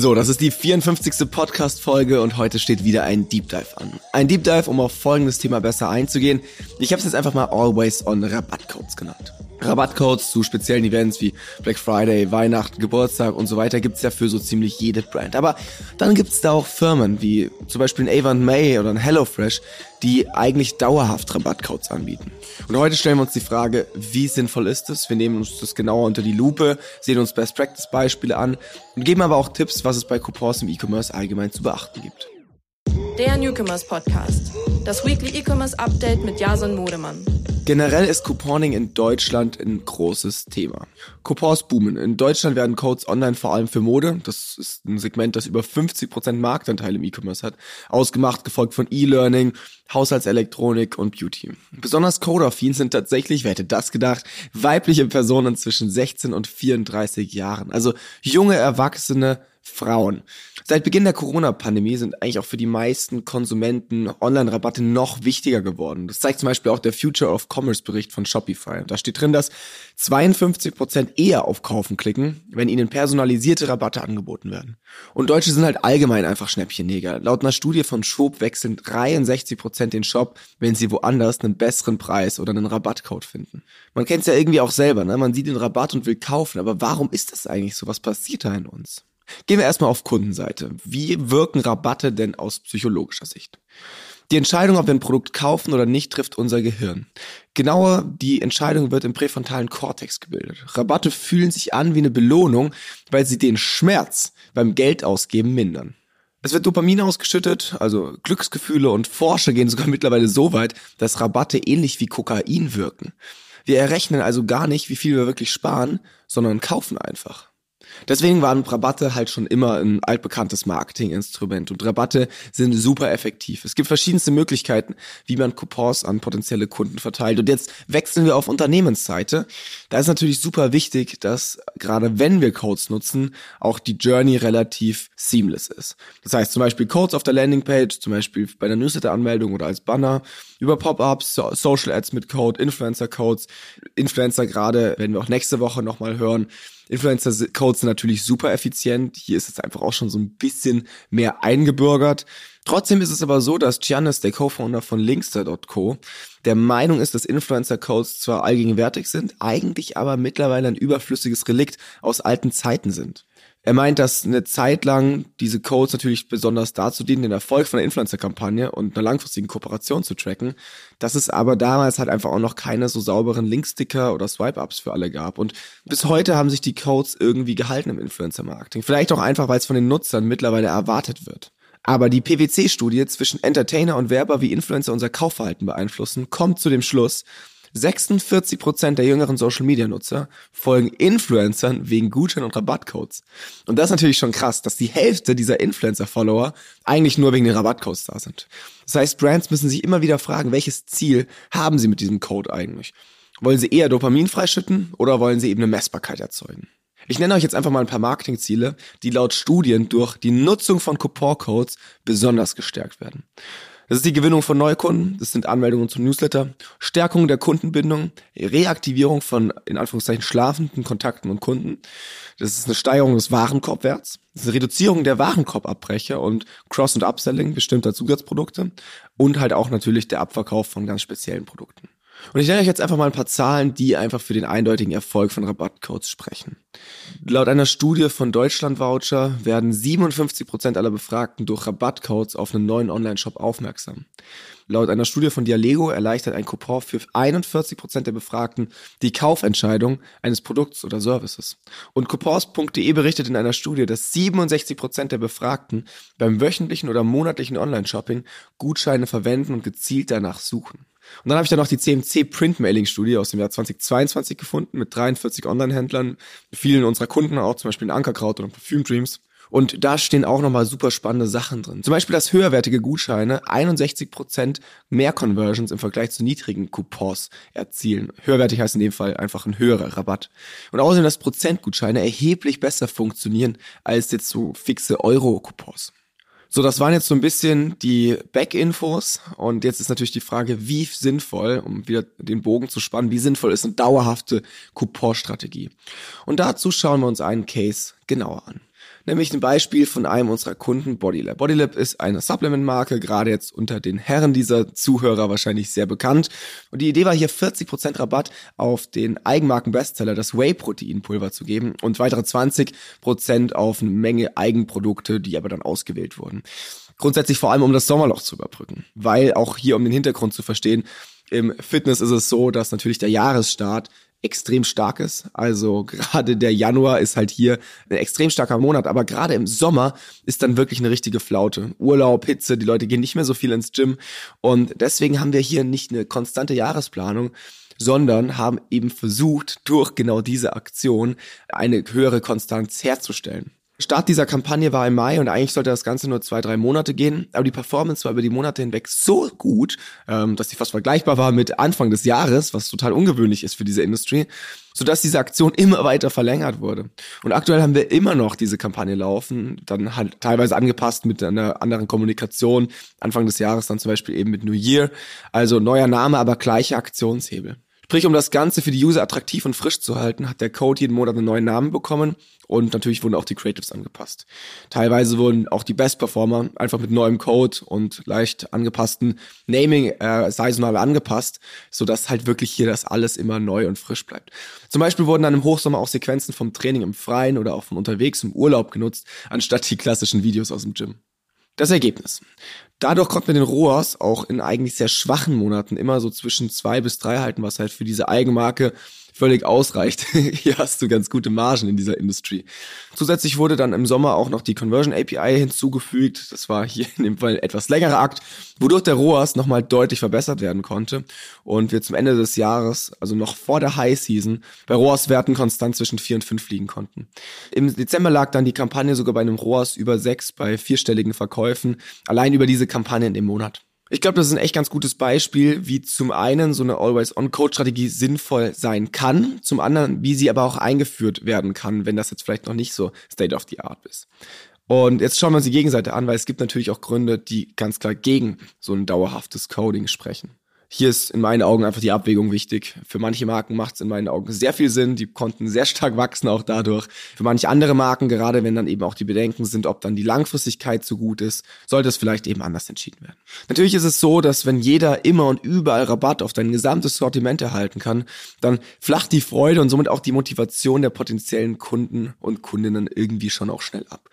So, das ist die 54. Podcast-Folge und heute steht wieder ein Deep Dive an. Ein Deep Dive, um auf folgendes Thema besser einzugehen. Ich habe es jetzt einfach mal Always on Rabattcodes genannt. Rabattcodes zu speziellen Events wie Black Friday, Weihnachten, Geburtstag und so weiter gibt's ja für so ziemlich jede Brand. Aber dann gibt's da auch Firmen wie zum Beispiel ein Avon May oder ein HelloFresh, die eigentlich dauerhaft Rabattcodes anbieten. Und heute stellen wir uns die Frage, wie sinnvoll ist es? Wir nehmen uns das genauer unter die Lupe, sehen uns Best Practice Beispiele an und geben aber auch Tipps, was es bei Coupons im E-Commerce allgemein zu beachten gibt. Der Newcomers Podcast. Das Weekly E-Commerce Update mit Jason Modemann. Generell ist Couponing in Deutschland ein großes Thema. Coupons boomen. In Deutschland werden Codes online vor allem für Mode, das ist ein Segment, das über 50% Marktanteil im E-Commerce hat, ausgemacht, gefolgt von E-Learning, Haushaltselektronik und Beauty. Besonders Code-affin sind tatsächlich, wer hätte das gedacht, weibliche Personen zwischen 16 und 34 Jahren. Also junge Erwachsene, Frauen. Seit Beginn der Corona-Pandemie sind eigentlich auch für die meisten Konsumenten Online-Rabatte noch wichtiger geworden. Das zeigt zum Beispiel auch der Future of Commerce-Bericht von Shopify. Da steht drin, dass 52 Prozent eher auf Kaufen klicken, wenn ihnen personalisierte Rabatte angeboten werden. Und Deutsche sind halt allgemein einfach Schnäppchenjäger. Laut einer Studie von Schwab wechseln 63 Prozent den Shop, wenn sie woanders einen besseren Preis oder einen Rabattcode finden. Man kennt es ja irgendwie auch selber, ne? Man sieht den Rabatt und will kaufen, aber warum ist das eigentlich so? Was passiert da in uns? Gehen wir erstmal auf Kundenseite. Wie wirken Rabatte denn aus psychologischer Sicht? Die Entscheidung, ob wir ein Produkt kaufen oder nicht, trifft unser Gehirn. Genauer, die Entscheidung wird im präfrontalen Kortex gebildet. Rabatte fühlen sich an wie eine Belohnung, weil sie den Schmerz beim Geldausgeben mindern. Es wird Dopamin ausgeschüttet, also Glücksgefühle und Forscher gehen sogar mittlerweile so weit, dass Rabatte ähnlich wie Kokain wirken. Wir errechnen also gar nicht, wie viel wir wirklich sparen, sondern kaufen einfach. Deswegen waren Rabatte halt schon immer ein altbekanntes Marketinginstrument und Rabatte sind super effektiv. Es gibt verschiedenste Möglichkeiten, wie man Coupons an potenzielle Kunden verteilt. Und jetzt wechseln wir auf Unternehmensseite. Da ist natürlich super wichtig, dass gerade wenn wir Codes nutzen, auch die Journey relativ seamless ist. Das heißt zum Beispiel Codes auf der Landingpage, zum Beispiel bei der Newsletter-Anmeldung oder als Banner, über Pop-ups, Social Ads mit Code, Influencer-Codes, Influencer gerade, werden wir auch nächste Woche nochmal hören, Influencer-Codes sind natürlich super effizient. Hier ist es einfach auch schon so ein bisschen mehr eingebürgert. Trotzdem ist es aber so, dass Giannis, der Co-Founder von Linkster.co, der Meinung ist, dass Influencer-Codes zwar allgegenwärtig sind, eigentlich aber mittlerweile ein überflüssiges Relikt aus alten Zeiten sind. Er meint, dass eine Zeit lang diese Codes natürlich besonders dazu dienen, den Erfolg von der Influencer-Kampagne und einer langfristigen Kooperation zu tracken, dass es aber damals halt einfach auch noch keine so sauberen Linksticker oder Swipe-Ups für alle gab. Und bis heute haben sich die Codes irgendwie gehalten im Influencer-Marketing. Vielleicht auch einfach, weil es von den Nutzern mittlerweile erwartet wird. Aber die PwC-Studie zwischen Entertainer und Werber, wie Influencer unser Kaufverhalten beeinflussen, kommt zu dem Schluss, 46 Prozent der jüngeren Social-Media-Nutzer folgen Influencern wegen Gutschein- und Rabattcodes. Und das ist natürlich schon krass, dass die Hälfte dieser Influencer-Follower eigentlich nur wegen den Rabattcodes da sind. Das heißt, Brands müssen sich immer wieder fragen, welches Ziel haben sie mit diesem Code eigentlich? Wollen sie eher Dopamin freischütten oder wollen sie eben eine Messbarkeit erzeugen? Ich nenne euch jetzt einfach mal ein paar Marketingziele, die laut Studien durch die Nutzung von Coupon-Codes besonders gestärkt werden. Das ist die Gewinnung von Neukunden, das sind Anmeldungen zum Newsletter, Stärkung der Kundenbindung, Reaktivierung von in Anführungszeichen schlafenden Kontakten und Kunden. Das ist eine Steigerung des Warenkorbwerts, das ist eine Reduzierung der Warenkorbabbrecher und Cross- und Upselling bestimmter Zusatzprodukte und halt auch natürlich der Abverkauf von ganz speziellen Produkten. Und ich nenne euch jetzt einfach mal ein paar Zahlen, die einfach für den eindeutigen Erfolg von Rabattcodes sprechen. Laut einer Studie von Deutschland Voucher werden 57 Prozent aller Befragten durch Rabattcodes auf einen neuen Online-Shop aufmerksam. Laut einer Studie von Dialego erleichtert ein Coupon für 41 Prozent der Befragten die Kaufentscheidung eines Produkts oder Services. Und coupons.de berichtet in einer Studie, dass 67 Prozent der Befragten beim wöchentlichen oder monatlichen Online-Shopping Gutscheine verwenden und gezielt danach suchen. Und dann habe ich da noch die CMC Print Mailing Studie aus dem Jahr 2022 gefunden mit 43 Online-Händlern, vielen unserer Kunden, auch zum Beispiel in Ankerkraut oder Perfume Dreams. Und da stehen auch nochmal super spannende Sachen drin. Zum Beispiel, dass höherwertige Gutscheine 61% mehr Conversions im Vergleich zu niedrigen Coupons erzielen. Höherwertig heißt in dem Fall einfach ein höherer Rabatt. Und außerdem, dass Prozentgutscheine erheblich besser funktionieren als jetzt so fixe Euro-Coupons. So, das waren jetzt so ein bisschen die Back-Infos und jetzt ist natürlich die Frage, wie sinnvoll, um wieder den Bogen zu spannen, wie sinnvoll ist eine dauerhafte Coupon-Strategie? Und dazu schauen wir uns einen Case genauer an. Nämlich ein Beispiel von einem unserer Kunden, Bodylab. Bodylab ist eine Supplement-Marke, gerade jetzt unter den Herren dieser Zuhörer wahrscheinlich sehr bekannt. Und die Idee war hier 40% Rabatt auf den Eigenmarken-Bestseller, das Whey-Protein-Pulver zu geben und weitere 20% auf eine Menge Eigenprodukte, die aber dann ausgewählt wurden. Grundsätzlich vor allem, um das Sommerloch zu überbrücken. Weil auch hier, um den Hintergrund zu verstehen, im Fitness ist es so, dass natürlich der Jahresstart extrem stark ist. Also gerade der Januar ist halt hier ein extrem starker Monat, aber gerade im Sommer ist dann wirklich eine richtige Flaute. Urlaub, Hitze, die Leute gehen nicht mehr so viel ins Gym und deswegen haben wir hier nicht eine konstante Jahresplanung, sondern haben eben versucht, durch genau diese Aktion eine höhere Konstanz herzustellen. Start dieser Kampagne war im Mai und eigentlich sollte das Ganze nur zwei, drei Monate gehen. Aber die Performance war über die Monate hinweg so gut, ähm, dass sie fast vergleichbar war mit Anfang des Jahres, was total ungewöhnlich ist für diese Industrie, sodass diese Aktion immer weiter verlängert wurde. Und aktuell haben wir immer noch diese Kampagne laufen, dann halt teilweise angepasst mit einer anderen Kommunikation. Anfang des Jahres dann zum Beispiel eben mit New Year. Also neuer Name, aber gleicher Aktionshebel. Sprich, um das Ganze für die User attraktiv und frisch zu halten, hat der Code jeden Monat einen neuen Namen bekommen und natürlich wurden auch die Creatives angepasst. Teilweise wurden auch die Best Performer einfach mit neuem Code und leicht angepassten Naming äh, saisonal angepasst, sodass halt wirklich hier das alles immer neu und frisch bleibt. Zum Beispiel wurden dann im Hochsommer auch Sequenzen vom Training im Freien oder auch von unterwegs im Urlaub genutzt, anstatt die klassischen Videos aus dem Gym. Das Ergebnis. Dadurch konnten wir den ROAS auch in eigentlich sehr schwachen Monaten immer so zwischen zwei bis drei halten, was halt für diese Eigenmarke völlig ausreicht. Hier hast du ganz gute Margen in dieser Industrie. Zusätzlich wurde dann im Sommer auch noch die Conversion API hinzugefügt. Das war hier in dem Fall etwas längerer Akt, wodurch der ROAS nochmal deutlich verbessert werden konnte und wir zum Ende des Jahres, also noch vor der High Season, bei ROAS-Werten konstant zwischen vier und fünf liegen konnten. Im Dezember lag dann die Kampagne sogar bei einem ROAS über sechs bei vierstelligen Verkäufen, allein über diese Kampagne in dem Monat. Ich glaube, das ist ein echt ganz gutes Beispiel, wie zum einen so eine Always-on-Code-Strategie sinnvoll sein kann, zum anderen, wie sie aber auch eingeführt werden kann, wenn das jetzt vielleicht noch nicht so State of the Art ist. Und jetzt schauen wir uns die Gegenseite an, weil es gibt natürlich auch Gründe, die ganz klar gegen so ein dauerhaftes Coding sprechen hier ist in meinen Augen einfach die Abwägung wichtig. Für manche Marken macht es in meinen Augen sehr viel Sinn. Die konnten sehr stark wachsen auch dadurch. Für manche andere Marken, gerade wenn dann eben auch die Bedenken sind, ob dann die Langfristigkeit so gut ist, sollte es vielleicht eben anders entschieden werden. Natürlich ist es so, dass wenn jeder immer und überall Rabatt auf dein gesamtes Sortiment erhalten kann, dann flacht die Freude und somit auch die Motivation der potenziellen Kunden und Kundinnen irgendwie schon auch schnell ab.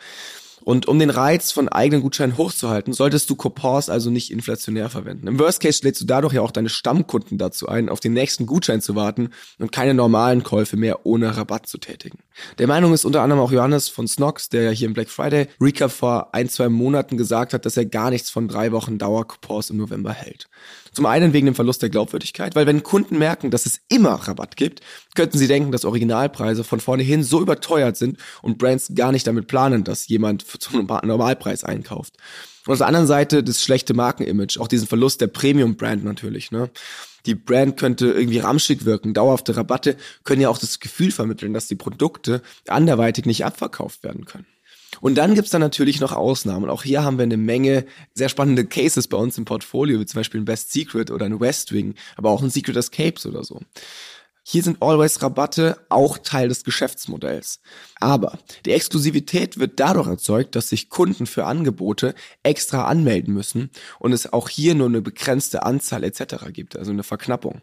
Und um den Reiz von eigenen Gutscheinen hochzuhalten, solltest du Coupons also nicht inflationär verwenden. Im Worst Case lädst du dadurch ja auch deine Stammkunden dazu ein, auf den nächsten Gutschein zu warten und keine normalen Käufe mehr ohne Rabatt zu tätigen. Der Meinung ist unter anderem auch Johannes von Snox, der ja hier im Black Friday Recap vor ein, zwei Monaten gesagt hat, dass er gar nichts von drei Wochen Dauercoupons im November hält. Zum einen wegen dem Verlust der Glaubwürdigkeit, weil wenn Kunden merken, dass es immer Rabatt gibt, könnten sie denken, dass Originalpreise von vornherein so überteuert sind und Brands gar nicht damit planen, dass jemand zum Normalpreis einkauft. Und auf der anderen Seite das schlechte Markenimage, auch diesen Verlust der Premium-Brand natürlich. Ne? Die Brand könnte irgendwie ramschig wirken. Dauerhafte Rabatte können ja auch das Gefühl vermitteln, dass die Produkte anderweitig nicht abverkauft werden können. Und dann gibt's dann natürlich noch Ausnahmen. Auch hier haben wir eine Menge sehr spannende Cases bei uns im Portfolio, wie zum Beispiel ein Best Secret oder ein West Wing, aber auch ein Secret Escapes oder so. Hier sind Always-Rabatte auch Teil des Geschäftsmodells. Aber die Exklusivität wird dadurch erzeugt, dass sich Kunden für Angebote extra anmelden müssen und es auch hier nur eine begrenzte Anzahl etc. gibt, also eine Verknappung.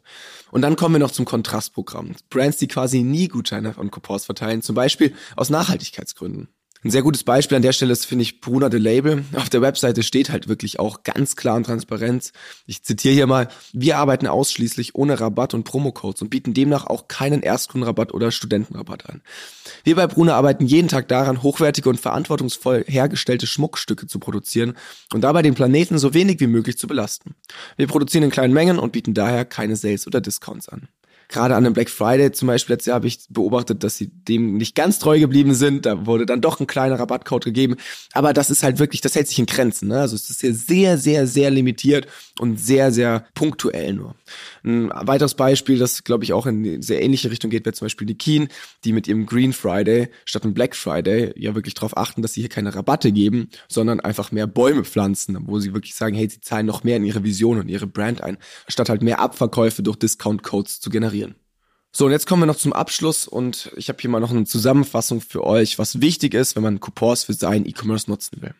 Und dann kommen wir noch zum Kontrastprogramm. Brands, die quasi nie Gutscheine und Coupons verteilen, zum Beispiel aus Nachhaltigkeitsgründen. Ein sehr gutes Beispiel an der Stelle ist, finde ich, Bruna de Label. Auf der Webseite steht halt wirklich auch ganz klar und transparent. Ich zitiere hier mal, wir arbeiten ausschließlich ohne Rabatt und Promocodes und bieten demnach auch keinen Erstkundenrabatt oder Studentenrabatt an. Wir bei Bruna arbeiten jeden Tag daran, hochwertige und verantwortungsvoll hergestellte Schmuckstücke zu produzieren und dabei den Planeten so wenig wie möglich zu belasten. Wir produzieren in kleinen Mengen und bieten daher keine Sales oder Discounts an gerade an dem Black Friday zum Beispiel letztes Jahr habe ich beobachtet, dass sie dem nicht ganz treu geblieben sind. Da wurde dann doch ein kleiner Rabattcode gegeben. Aber das ist halt wirklich, das hält sich in Grenzen. Ne? Also es ist hier sehr, sehr, sehr limitiert und sehr, sehr punktuell nur. Ein weiteres Beispiel, das glaube ich auch in eine sehr ähnliche Richtung geht, wäre zum Beispiel die Keen, die mit ihrem Green Friday statt einem Black Friday ja wirklich darauf achten, dass sie hier keine Rabatte geben, sondern einfach mehr Bäume pflanzen, wo sie wirklich sagen, hey, sie zahlen noch mehr in ihre Vision und ihre Brand ein, statt halt mehr Abverkäufe durch Discount-Codes zu generieren. So, und jetzt kommen wir noch zum Abschluss und ich habe hier mal noch eine Zusammenfassung für euch, was wichtig ist, wenn man Coupons für seinen E-Commerce nutzen will.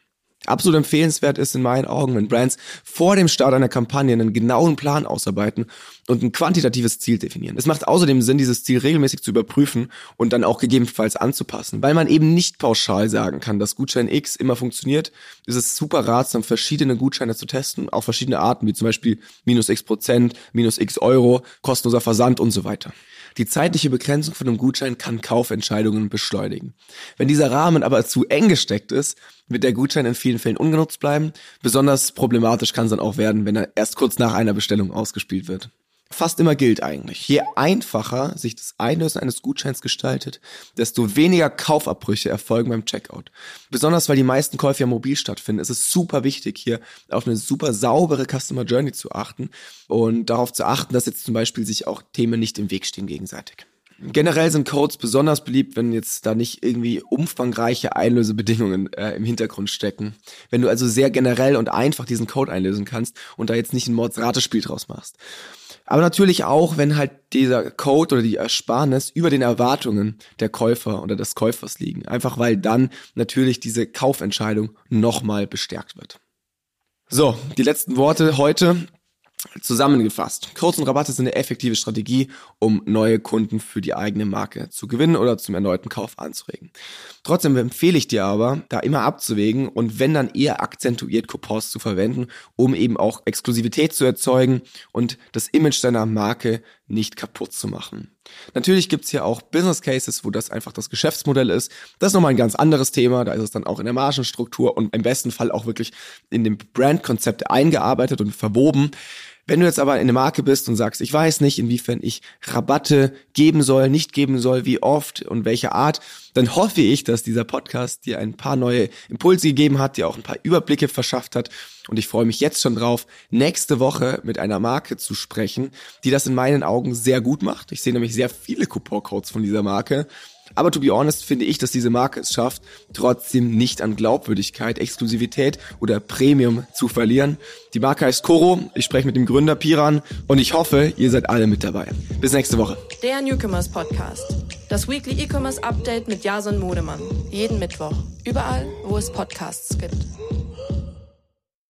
Absolut empfehlenswert ist in meinen Augen, wenn Brands vor dem Start einer Kampagne einen genauen Plan ausarbeiten und ein quantitatives Ziel definieren. Es macht außerdem Sinn, dieses Ziel regelmäßig zu überprüfen und dann auch gegebenenfalls anzupassen. Weil man eben nicht pauschal sagen kann, dass Gutschein X immer funktioniert, ist es super ratsam, verschiedene Gutscheine zu testen, auf verschiedene Arten, wie zum Beispiel minus x Prozent, minus x Euro, kostenloser Versand und so weiter. Die zeitliche Begrenzung von einem Gutschein kann Kaufentscheidungen beschleunigen. Wenn dieser Rahmen aber zu eng gesteckt ist, wird der Gutschein in vielen Fällen ungenutzt bleiben. Besonders problematisch kann es dann auch werden, wenn er erst kurz nach einer Bestellung ausgespielt wird fast immer gilt eigentlich. Je einfacher sich das Einlösen eines Gutscheins gestaltet, desto weniger Kaufabbrüche erfolgen beim Checkout. Besonders weil die meisten Käufe ja mobil stattfinden, ist es super wichtig, hier auf eine super saubere Customer Journey zu achten und darauf zu achten, dass jetzt zum Beispiel sich auch Themen nicht im Weg stehen gegenseitig. Generell sind Codes besonders beliebt, wenn jetzt da nicht irgendwie umfangreiche Einlösebedingungen äh, im Hintergrund stecken. Wenn du also sehr generell und einfach diesen Code einlösen kannst und da jetzt nicht ein Mordsratespiel draus machst. Aber natürlich auch, wenn halt dieser Code oder die Ersparnis über den Erwartungen der Käufer oder des Käufers liegen. Einfach weil dann natürlich diese Kaufentscheidung nochmal bestärkt wird. So, die letzten Worte heute. Zusammengefasst, Codes und Rabatte sind eine effektive Strategie, um neue Kunden für die eigene Marke zu gewinnen oder zum erneuten Kauf anzuregen. Trotzdem empfehle ich dir aber, da immer abzuwägen und wenn dann eher akzentuiert Coupons zu verwenden, um eben auch Exklusivität zu erzeugen und das Image deiner Marke nicht kaputt zu machen. Natürlich gibt's hier auch Business Cases, wo das einfach das Geschäftsmodell ist. Das ist nochmal ein ganz anderes Thema. Da ist es dann auch in der Margenstruktur und im besten Fall auch wirklich in dem Brandkonzept eingearbeitet und verwoben. Wenn du jetzt aber in eine Marke bist und sagst, ich weiß nicht, inwiefern ich Rabatte geben soll, nicht geben soll, wie oft und welche Art, dann hoffe ich, dass dieser Podcast dir ein paar neue Impulse gegeben hat, dir auch ein paar Überblicke verschafft hat. Und ich freue mich jetzt schon drauf, nächste Woche mit einer Marke zu sprechen, die das in meinen Augen sehr gut macht. Ich sehe nämlich sehr viele Coupon-Codes von dieser Marke aber to be honest finde ich, dass diese Marke es schafft, trotzdem nicht an Glaubwürdigkeit, Exklusivität oder Premium zu verlieren. Die Marke heißt Koro, ich spreche mit dem Gründer Piran und ich hoffe, ihr seid alle mit dabei. Bis nächste Woche. Der Newcomers Podcast. Das Weekly E-Commerce Update mit Jason Modemann. Jeden Mittwoch. Überall, wo es Podcasts gibt.